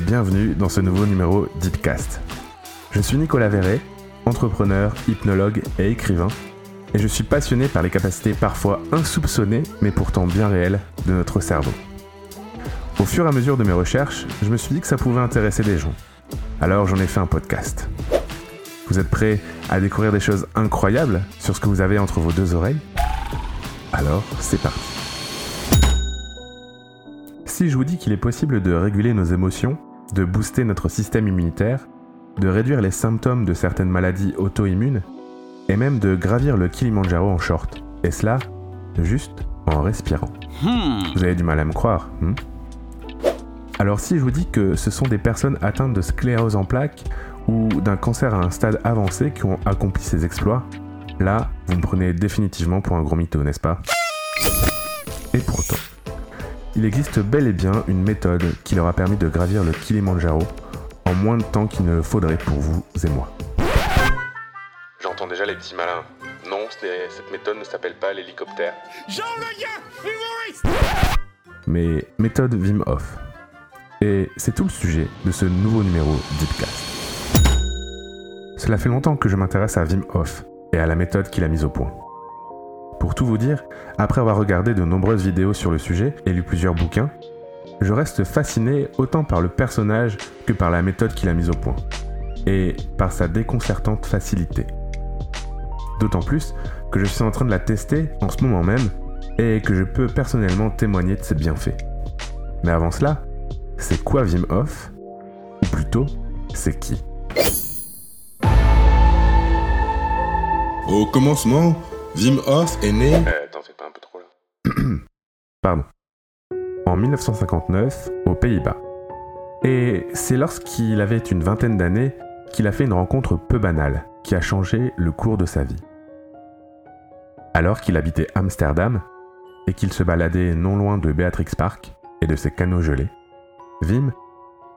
bienvenue dans ce nouveau numéro Deepcast. Je suis Nicolas Verret, entrepreneur, hypnologue et écrivain, et je suis passionné par les capacités parfois insoupçonnées mais pourtant bien réelles de notre cerveau. Au fur et à mesure de mes recherches, je me suis dit que ça pouvait intéresser des gens. Alors j'en ai fait un podcast. Vous êtes prêts à découvrir des choses incroyables sur ce que vous avez entre vos deux oreilles? Alors c'est parti. Si je vous dis qu'il est possible de réguler nos émotions, de booster notre système immunitaire, de réduire les symptômes de certaines maladies auto-immunes, et même de gravir le Kilimanjaro en short, et cela juste en respirant. Vous avez du mal à me croire, hmm? Alors si je vous dis que ce sont des personnes atteintes de sclérose en plaques ou d'un cancer à un stade avancé qui ont accompli ces exploits, là, vous me prenez définitivement pour un gros mytho, n'est-ce pas? Et pourtant, il existe bel et bien une méthode qui leur a permis de gravir le Kilimanjaro en moins de temps qu'il ne le faudrait pour vous et moi. J'entends déjà les petits malins. Non, cette méthode ne s'appelle pas l'hélicoptère. Mais méthode Vim Hof. Et c'est tout le sujet de ce nouveau numéro Deepcast. Cela fait longtemps que je m'intéresse à Wim Hof et à la méthode qu'il a mise au point. Pour tout vous dire, après avoir regardé de nombreuses vidéos sur le sujet et lu plusieurs bouquins, je reste fasciné autant par le personnage que par la méthode qu'il a mise au point, et par sa déconcertante facilité. D'autant plus que je suis en train de la tester en ce moment même et que je peux personnellement témoigner de ses bienfaits. Mais avant cela, c'est quoi Wim Hof? Ou plutôt, c'est qui? Au commencement, Wim Hof est né. Euh, t'en fais pas un peu trop là. Pardon. En 1959, aux Pays-Bas. Et c'est lorsqu'il avait une vingtaine d'années qu'il a fait une rencontre peu banale qui a changé le cours de sa vie. Alors qu'il habitait Amsterdam et qu'il se baladait non loin de Beatrix Park et de ses canaux gelés, Vim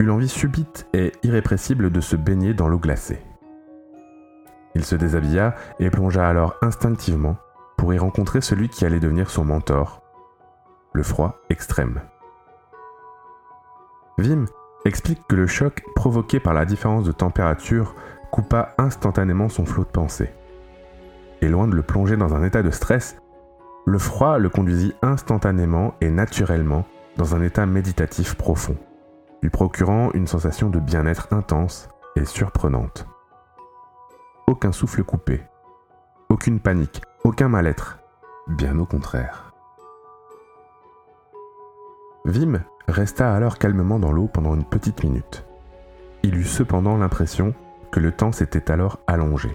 eut l'envie subite et irrépressible de se baigner dans l'eau glacée. Il se déshabilla et plongea alors instinctivement pour y rencontrer celui qui allait devenir son mentor, le froid extrême. Vim explique que le choc provoqué par la différence de température coupa instantanément son flot de pensée. Et loin de le plonger dans un état de stress, le froid le conduisit instantanément et naturellement dans un état méditatif profond, lui procurant une sensation de bien-être intense et surprenante. Aucun souffle coupé, aucune panique, aucun mal-être, bien au contraire. Vim resta alors calmement dans l'eau pendant une petite minute. Il eut cependant l'impression que le temps s'était alors allongé,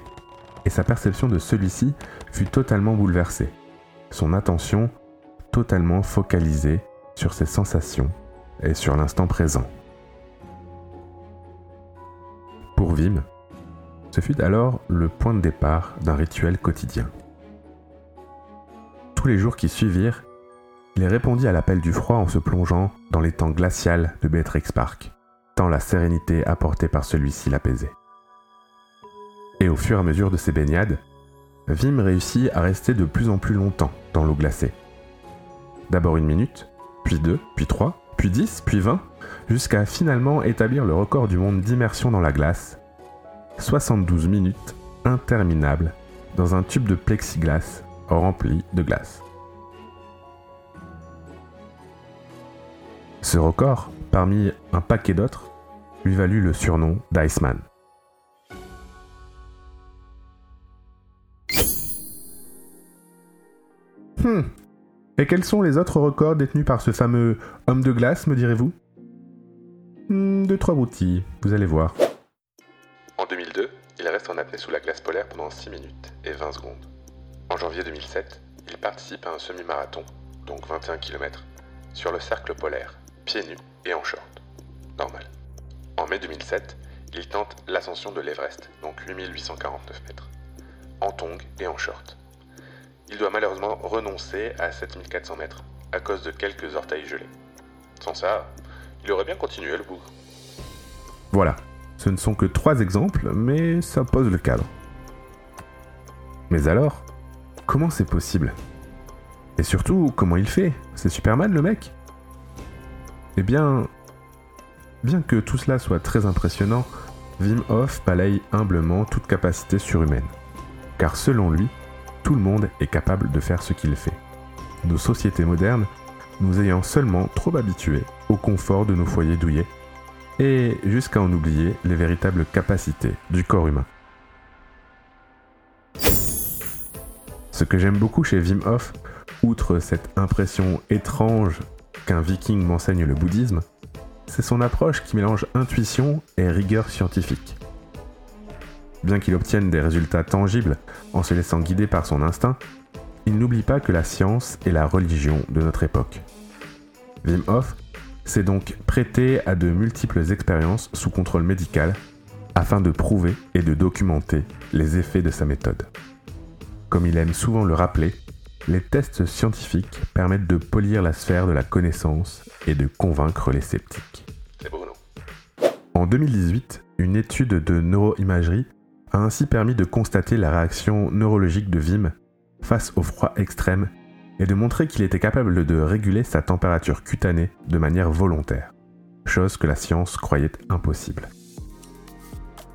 et sa perception de celui-ci fut totalement bouleversée, son attention totalement focalisée sur ses sensations et sur l'instant présent. Pour Vim, ce fut alors le point de départ d'un rituel quotidien. Tous les jours qui suivirent, il répondit à l'appel du froid en se plongeant dans les temps glacial de Beatrix Park, tant la sérénité apportée par celui-ci l'apaisait. Et au fur et à mesure de ses baignades, Vim réussit à rester de plus en plus longtemps dans l'eau glacée. D'abord une minute, puis deux, puis trois, puis dix, puis vingt, jusqu'à finalement établir le record du monde d'immersion dans la glace. 72 minutes interminables dans un tube de plexiglas rempli de glace. Ce record, parmi un paquet d'autres, lui valut le surnom d'Iceman. Hmm, et quels sont les autres records détenus par ce fameux homme de glace, me direz-vous? Hmm, Deux, trois broutilles, vous allez voir. En 2002, il reste en apnée sous la glace polaire pendant 6 minutes et 20 secondes. En janvier 2007, il participe à un semi-marathon, donc 21 km, sur le cercle polaire, pieds nus et en short. Normal. En mai 2007, il tente l'ascension de l'Everest, donc 8849 mètres, en tongs et en short il doit malheureusement renoncer à 7400 mètres à cause de quelques orteils gelés. Sans ça, il aurait bien continué le bougre. Voilà, ce ne sont que trois exemples, mais ça pose le cadre. Mais alors, comment c'est possible? Et surtout, comment il fait? C'est Superman le mec? Eh bien, Bien que tout cela soit très impressionnant, Wim Hof balaye humblement toute capacité surhumaine. Car selon lui, tout le monde est capable de faire ce qu'il fait. Nos sociétés modernes nous ayant seulement trop habitués au confort de nos foyers douillets, et jusqu'à en oublier les véritables capacités du corps humain. Ce que j'aime beaucoup chez Wim Hof, outre cette impression étrange qu'un viking m'enseigne le bouddhisme, c'est son approche qui mélange intuition et rigueur scientifique. Bien qu'il obtienne des résultats tangibles en se laissant guider par son instinct, il n'oublie pas que la science est la religion de notre époque. Wim Hof s'est donc prêté à de multiples expériences sous contrôle médical afin de prouver et de documenter les effets de sa méthode. Comme il aime souvent le rappeler, les tests scientifiques permettent de polir la sphère de la connaissance et de convaincre les sceptiques. En 2018, une étude de neuroimagerie a ainsi permis de constater la réaction neurologique de Wim face au froid extrême et de montrer qu'il était capable de réguler sa température cutanée de manière volontaire, chose que la science croyait impossible.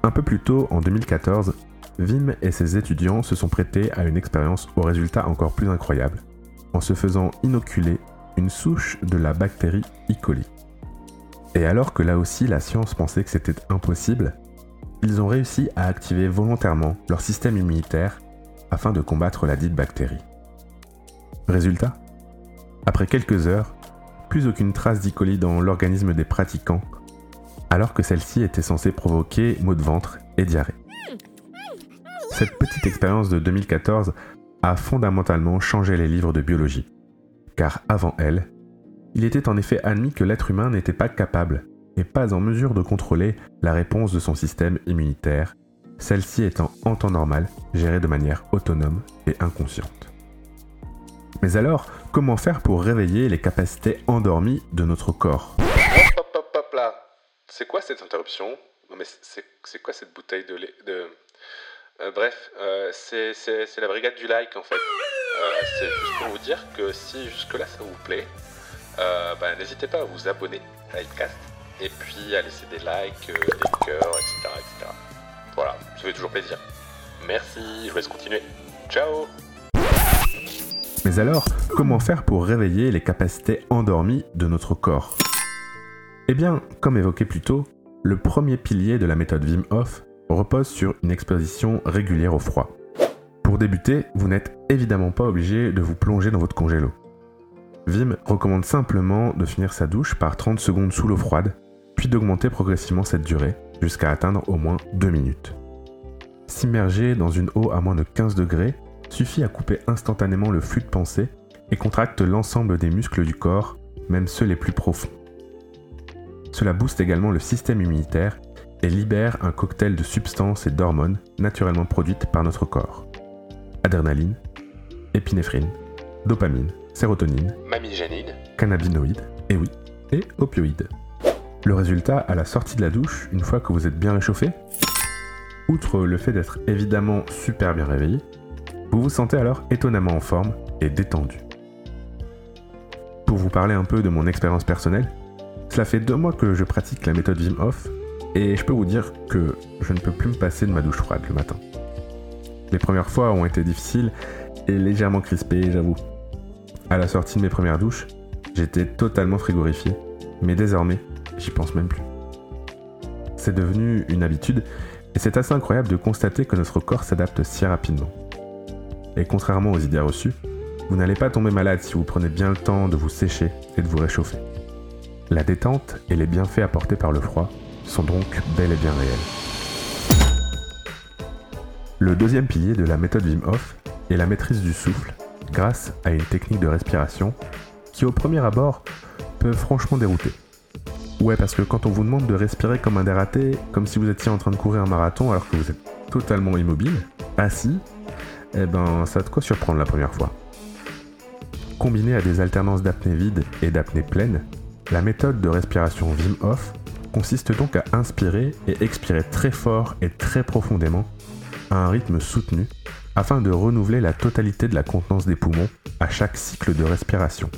Un peu plus tôt, en 2014, Vim et ses étudiants se sont prêtés à une expérience au résultat encore plus incroyable, en se faisant inoculer une souche de la bactérie E. coli. Et alors que là aussi la science pensait que c'était impossible, ils ont réussi à activer volontairement leur système immunitaire afin de combattre la dite bactérie. Résultat Après quelques heures, plus aucune trace d'E. dans l'organisme des pratiquants, alors que celle-ci était censée provoquer maux de ventre et diarrhée. Cette petite expérience de 2014 a fondamentalement changé les livres de biologie, car avant elle, il était en effet admis que l'être humain n'était pas capable et pas en mesure de contrôler la réponse de son système immunitaire, celle-ci étant en temps normal gérée de manière autonome et inconsciente. Mais alors, comment faire pour réveiller les capacités endormies de notre corps Hop, hop, hop, là C'est quoi cette interruption Non mais c'est quoi cette bouteille de lait de... Euh, bref, euh, c'est la brigade du like en fait. Euh, c'est juste pour vous dire que si jusque-là ça vous plaît, bah, n'hésitez pas à vous abonner à Livecast et puis à laisser des likes, des cœurs, etc., etc. Voilà, ça fait toujours plaisir. Merci, je vous laisse continuer. Ciao Mais alors, comment faire pour réveiller les capacités endormies de notre corps? Eh bien, comme évoqué plus tôt, le premier pilier de la méthode Wim Hof repose sur une exposition régulière au froid. Pour débuter, vous n'êtes évidemment pas obligé de vous plonger dans votre congélo. Vim recommande simplement de finir sa douche par 30 secondes sous l'eau froide, puis d'augmenter progressivement cette durée jusqu'à atteindre au moins 2 minutes. S'immerger dans une eau à moins de 15 degrés suffit à couper instantanément le flux de pensée et contracte l'ensemble des muscles du corps, même ceux les plus profonds. Cela booste également le système immunitaire et libère un cocktail de substances et d'hormones naturellement produites par notre corps. Adrénaline, épinéphrine, dopamine, sérotonine, mamigénine, cannabinoïdes, et oui, et opioïdes. Le résultat à la sortie de la douche, une fois que vous êtes bien réchauffé, outre le fait d'être évidemment super bien réveillé, vous vous sentez alors étonnamment en forme et détendu. Pour vous parler un peu de mon expérience personnelle, cela fait deux mois que je pratique la méthode Wim Hof et je peux vous dire que je ne peux plus me passer de ma douche froide le matin. Les premières fois ont été difficiles et légèrement crispées, j'avoue. À la sortie de mes premières douches, j'étais totalement frigorifié, mais désormais, j'y pense même plus. C'est devenu une habitude et c'est assez incroyable de constater que notre corps s'adapte si rapidement. Et contrairement aux idées reçues, vous n'allez pas tomber malade si vous prenez bien le temps de vous sécher et de vous réchauffer. La détente et les bienfaits apportés par le froid sont donc bel et bien réels. Le deuxième pilier de la méthode Wim Hof est la maîtrise du souffle grâce à une technique de respiration qui au premier abord peut franchement dérouter. Ouais, parce que quand on vous demande de respirer comme un dératé, comme si vous étiez en train de courir un marathon alors que vous êtes totalement immobile, assis, eh ben ça a de quoi surprendre la première fois? Combiné à des alternances d'apnée vide et d'apnée pleine, la méthode de respiration Wim Hof consiste donc à inspirer et expirer très fort et très profondément à un rythme soutenu afin de renouveler la totalité de la contenance des poumons à chaque cycle de respiration.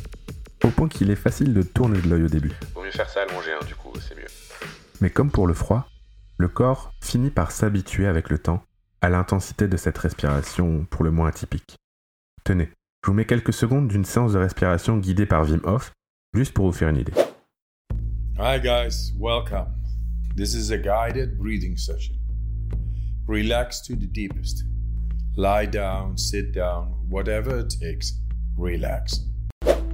Au point qu'il est facile de tourner de l'œil au début. Vaut mieux faire ça allongé, hein, du coup, c'est mieux. Mais comme pour le froid, le corps finit par s'habituer avec le temps à l'intensité de cette respiration pour le moins atypique. Tenez, je vous mets quelques secondes d'une séance de respiration guidée par Wim Hof, juste pour vous faire une idée. Hi guys, welcome. This is a guided breathing session. Relax to the deepest. Lie down, sit down, whatever it takes. Relax.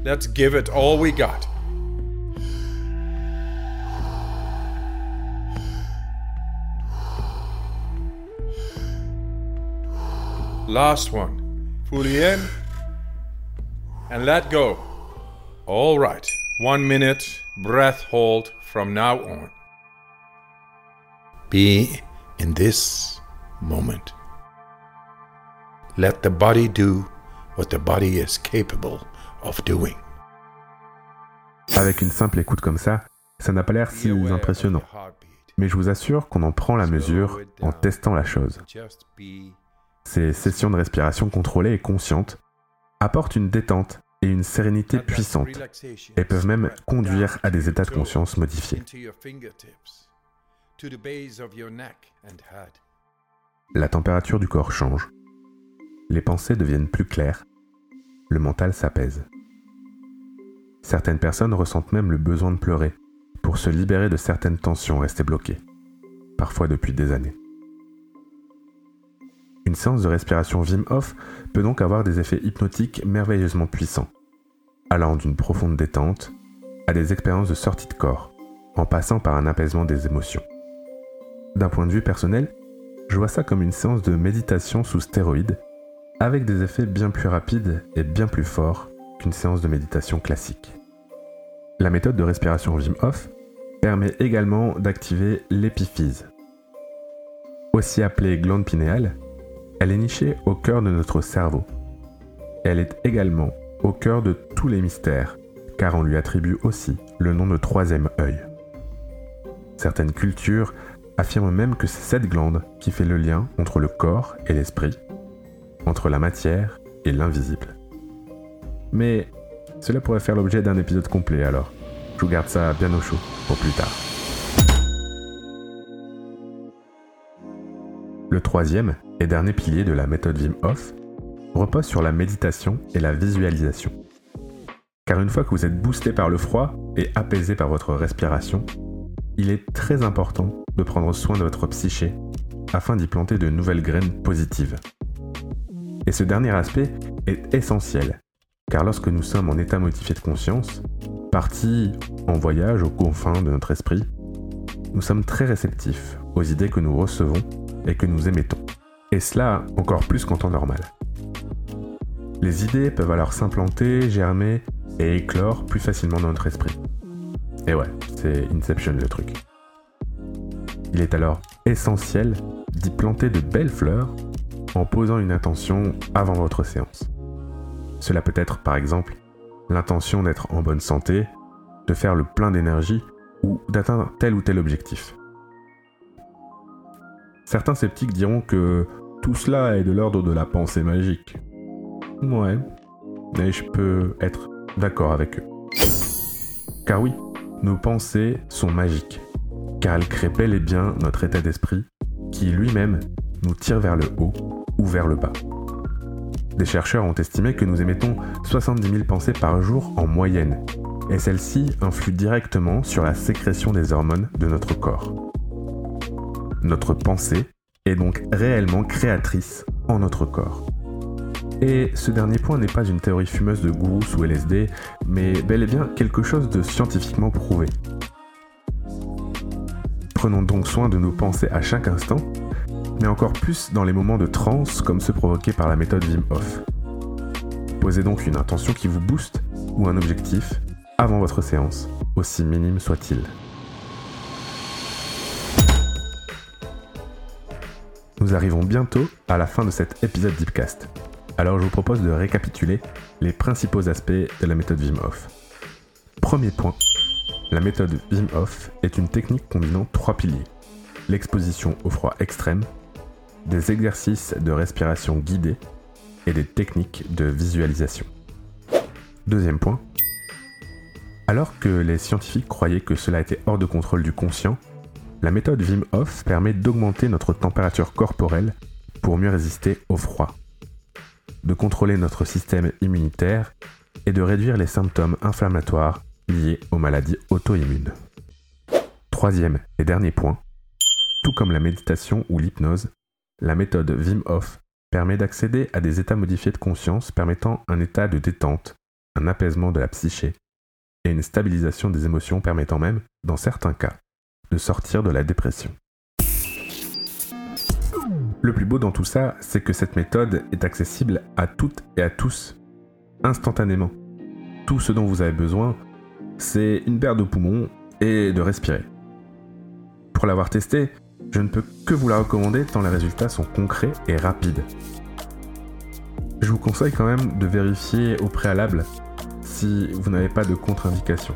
Let's give it all we got. Last one. Fully in and let go. All right. One minute breath hold from now on. Be in this moment. Let the body do what the body is capable of doing. Avec une simple écoute comme ça, ça n'a pas l'air si impressionnant. Mais je vous assure qu'on en prend la mesure en testant la chose. Ces sessions de respiration contrôlée et consciente apportent une détente et une sérénité puissante et peuvent même conduire à des états de conscience modifiés. La température du corps change, les pensées deviennent plus claires, le mental s'apaise. Certaines personnes ressentent même le besoin de pleurer pour se libérer de certaines tensions restées bloquées, parfois depuis des années. Une séance de respiration Wim Hof peut donc avoir des effets hypnotiques merveilleusement puissants, allant d'une profonde détente à des expériences de sortie de corps, en passant par un apaisement des émotions. D'un point de vue personnel, je vois ça comme une séance de méditation sous stéroïdes, avec des effets bien plus rapides et bien plus forts qu'une séance de méditation classique. La méthode de respiration Wim Hof permet également d'activer l'épiphyse. Aussi appelée glande pinéale, elle est nichée au cœur de notre cerveau. Elle est également au cœur de tous les mystères, car on lui attribue aussi le nom de troisième œil. Certaines cultures affirment même que c'est cette glande qui fait le lien entre le corps et l'esprit, entre la matière et l'invisible. Mais cela pourrait faire l'objet d'un épisode complet alors. Je vous garde ça bien au chaud pour plus tard. Le troisième et dernier pilier de la méthode Wim Hof repose sur la méditation et la visualisation. Car une fois que vous êtes boosté par le froid et apaisé par votre respiration, il est très important de prendre soin de votre psyché afin d'y planter de nouvelles graines positives. Et ce dernier aspect est essentiel, car lorsque nous sommes en état modifié de conscience, partis en voyage aux confins de notre esprit, nous sommes très réceptifs aux idées que nous recevons et que nous émettons. Et cela encore plus qu'en temps normal. Les idées peuvent alors s'implanter, germer et éclore plus facilement dans notre esprit. Et ouais, c'est Inception le truc. Il est alors essentiel d'y planter de belles fleurs en posant une intention avant votre séance. Cela peut être par exemple l'intention d'être en bonne santé, de faire le plein d'énergie ou d'atteindre tel ou tel objectif. Certains sceptiques diront que tout cela est de l'ordre de la pensée magique. Ouais, mais je peux être d'accord avec eux. Car oui, nos pensées sont magiques, car elles créent bel et bien notre état d'esprit, qui lui-même nous tire vers le haut ou vers le bas. Des chercheurs ont estimé que nous émettons 70 000 pensées par jour en moyenne, et celles-ci influent directement sur la sécrétion des hormones de notre corps. Notre pensée est donc réellement créatrice en notre corps. Et ce dernier point n'est pas une théorie fumeuse de gourou ou LSD, mais bel et bien quelque chose de scientifiquement prouvé. Prenons donc soin de nos pensées à chaque instant mais encore plus dans les moments de transe comme ceux provoqués par la méthode Wim Hof. Posez donc une intention qui vous booste ou un objectif avant votre séance, aussi minime soit-il. Nous arrivons bientôt à la fin de cet épisode Deepcast. Alors je vous propose de récapituler les principaux aspects de la méthode Wim Hof. Premier point, la méthode Wim Hof est une technique combinant trois piliers. L'exposition au froid extrême, des exercices de respiration guidés et des techniques de visualisation. Deuxième point. Alors que les scientifiques croyaient que cela était hors de contrôle du conscient, La méthode Wim Hof permet d'augmenter notre température corporelle pour mieux résister au froid, de contrôler notre système immunitaire et de réduire les symptômes inflammatoires liés aux maladies auto-immunes. Troisième et dernier point, tout comme la méditation ou l'hypnose, la méthode Wim Hof permet d'accéder à des états modifiés de conscience permettant un état de détente, un apaisement de la psyché et une stabilisation des émotions permettant même, dans certains cas, sortir de la dépression. Le plus beau dans tout ça, c'est que cette méthode est accessible à toutes et à tous, instantanément. Tout ce dont vous avez besoin, c'est une paire de poumons et de respirer. Pour l'avoir testé, je ne peux que vous la recommander tant les résultats sont concrets et rapides. Je vous conseille quand même de vérifier au préalable si vous n'avez pas de contre-indication.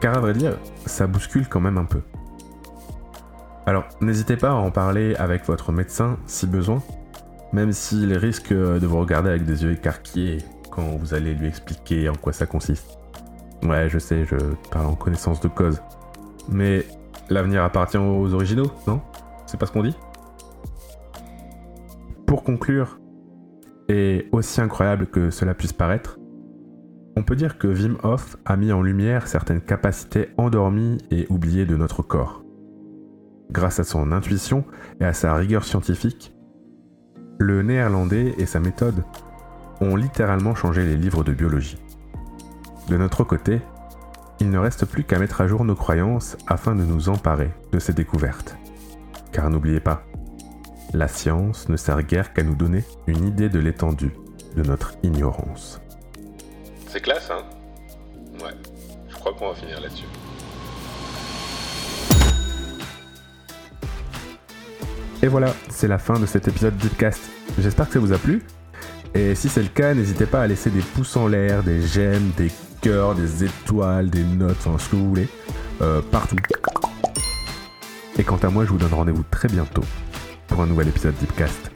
Car à vrai dire, ça bouscule quand même un peu. Alors, n'hésitez pas à en parler avec votre médecin si besoin, même s'il risque de vous regarder avec des yeux écarquillés quand vous allez lui expliquer en quoi ça consiste. Ouais, je sais, je parle en connaissance de cause. Mais l'avenir appartient aux originaux, non? C'est pas ce qu'on dit? Pour conclure, et aussi incroyable que cela puisse paraître, on peut dire que Wim Hof a mis en lumière certaines capacités endormies et oubliées de notre corps. Grâce à son intuition et à sa rigueur scientifique, le néerlandais et sa méthode ont littéralement changé les livres de biologie. De notre côté, il ne reste plus qu'à mettre à jour nos croyances afin de nous emparer de ces découvertes. Car n'oubliez pas, la science ne sert guère qu'à nous donner une idée de l'étendue de notre ignorance. C'est classe, hein? Ouais, je crois qu'on va finir là-dessus. Et voilà, c'est la fin de cet épisode Deepcast. J'espère que ça vous a plu. Et si c'est le cas, n'hésitez pas à laisser des pouces en l'air, des j'aime, des cœurs, des étoiles, des notes, enfin ce que vous voulez, euh, partout. Et quant à moi, je vous donne rendez-vous très bientôt pour un nouvel épisode Deepcast.